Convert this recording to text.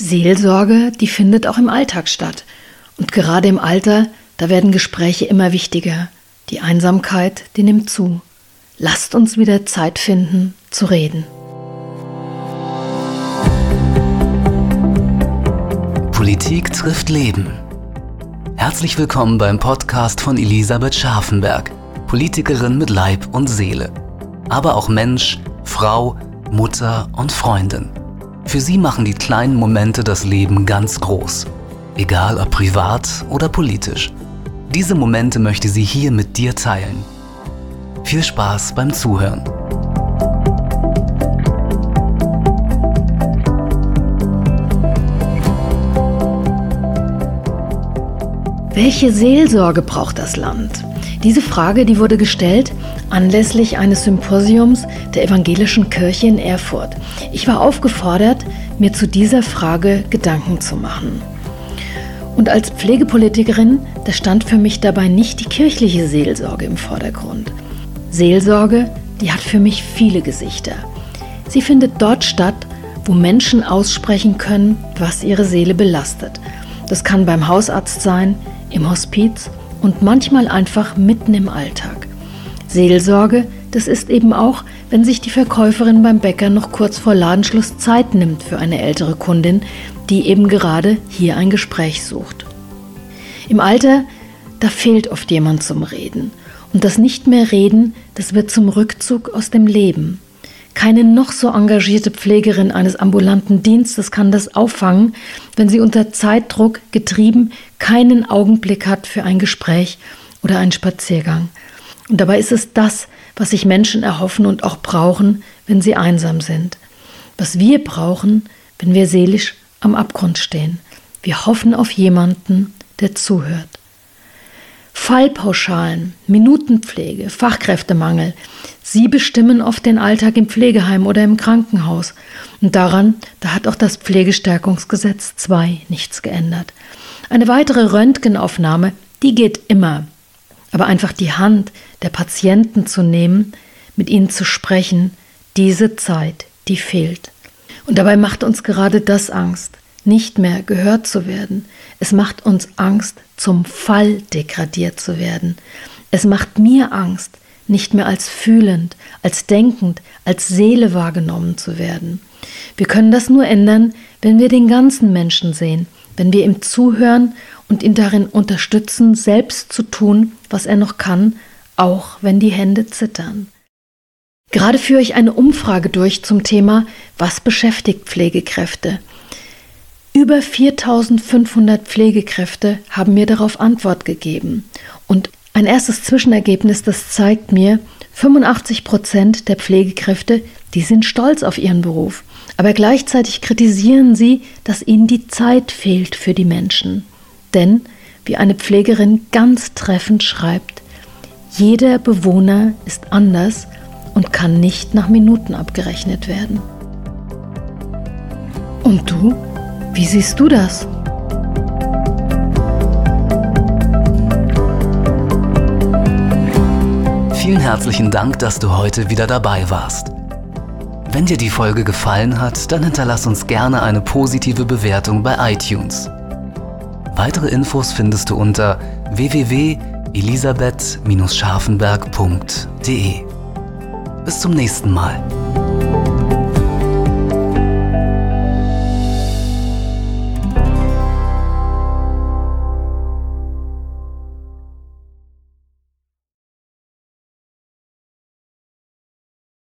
Seelsorge, die findet auch im Alltag statt. Und gerade im Alter, da werden Gespräche immer wichtiger. Die Einsamkeit, die nimmt zu. Lasst uns wieder Zeit finden, zu reden. Politik trifft Leben. Herzlich willkommen beim Podcast von Elisabeth Scharfenberg, Politikerin mit Leib und Seele. Aber auch Mensch, Frau, Mutter und Freundin. Für sie machen die kleinen Momente das Leben ganz groß. Egal ob privat oder politisch. Diese Momente möchte sie hier mit dir teilen. Viel Spaß beim Zuhören. Welche Seelsorge braucht das Land? Diese Frage, die wurde gestellt anlässlich eines Symposiums der Evangelischen Kirche in Erfurt. Ich war aufgefordert, mir zu dieser Frage Gedanken zu machen. Und als Pflegepolitikerin, da stand für mich dabei nicht die kirchliche Seelsorge im Vordergrund. Seelsorge, die hat für mich viele Gesichter. Sie findet dort statt, wo Menschen aussprechen können, was ihre Seele belastet. Das kann beim Hausarzt sein, im Hospiz und manchmal einfach mitten im Alltag. Seelsorge, das ist eben auch, wenn sich die Verkäuferin beim Bäcker noch kurz vor Ladenschluss Zeit nimmt für eine ältere Kundin, die eben gerade hier ein Gespräch sucht. Im Alter, da fehlt oft jemand zum Reden. Und das nicht mehr reden, das wird zum Rückzug aus dem Leben. Keine noch so engagierte Pflegerin eines ambulanten Dienstes kann das auffangen, wenn sie unter Zeitdruck getrieben keinen Augenblick hat für ein Gespräch oder einen Spaziergang. Und dabei ist es das, was sich Menschen erhoffen und auch brauchen, wenn sie einsam sind. Was wir brauchen, wenn wir seelisch am Abgrund stehen. Wir hoffen auf jemanden, der zuhört. Fallpauschalen, Minutenpflege, Fachkräftemangel, sie bestimmen oft den Alltag im Pflegeheim oder im Krankenhaus. Und daran, da hat auch das Pflegestärkungsgesetz 2 nichts geändert. Eine weitere Röntgenaufnahme, die geht immer. Aber einfach die Hand der Patienten zu nehmen, mit ihnen zu sprechen, diese Zeit, die fehlt. Und dabei macht uns gerade das Angst, nicht mehr gehört zu werden. Es macht uns Angst, zum Fall degradiert zu werden. Es macht mir Angst, nicht mehr als fühlend, als denkend, als Seele wahrgenommen zu werden. Wir können das nur ändern, wenn wir den ganzen Menschen sehen, wenn wir ihm zuhören und ihn darin unterstützen, selbst zu tun, was er noch kann, auch wenn die Hände zittern. Gerade führe ich eine Umfrage durch zum Thema Was beschäftigt Pflegekräfte? Über 4500 Pflegekräfte haben mir darauf Antwort gegeben. Und ein erstes Zwischenergebnis, das zeigt mir, 85 Prozent der Pflegekräfte, die sind stolz auf ihren Beruf. Aber gleichzeitig kritisieren sie, dass ihnen die Zeit fehlt für die Menschen. Denn, wie eine Pflegerin ganz treffend schreibt, jeder Bewohner ist anders und kann nicht nach Minuten abgerechnet werden. Und du? Wie siehst du das? Vielen herzlichen Dank, dass du heute wieder dabei warst. Wenn dir die Folge gefallen hat, dann hinterlass uns gerne eine positive Bewertung bei iTunes. Weitere Infos findest du unter www.elisabeth-scharfenberg.de. Bis zum nächsten Mal.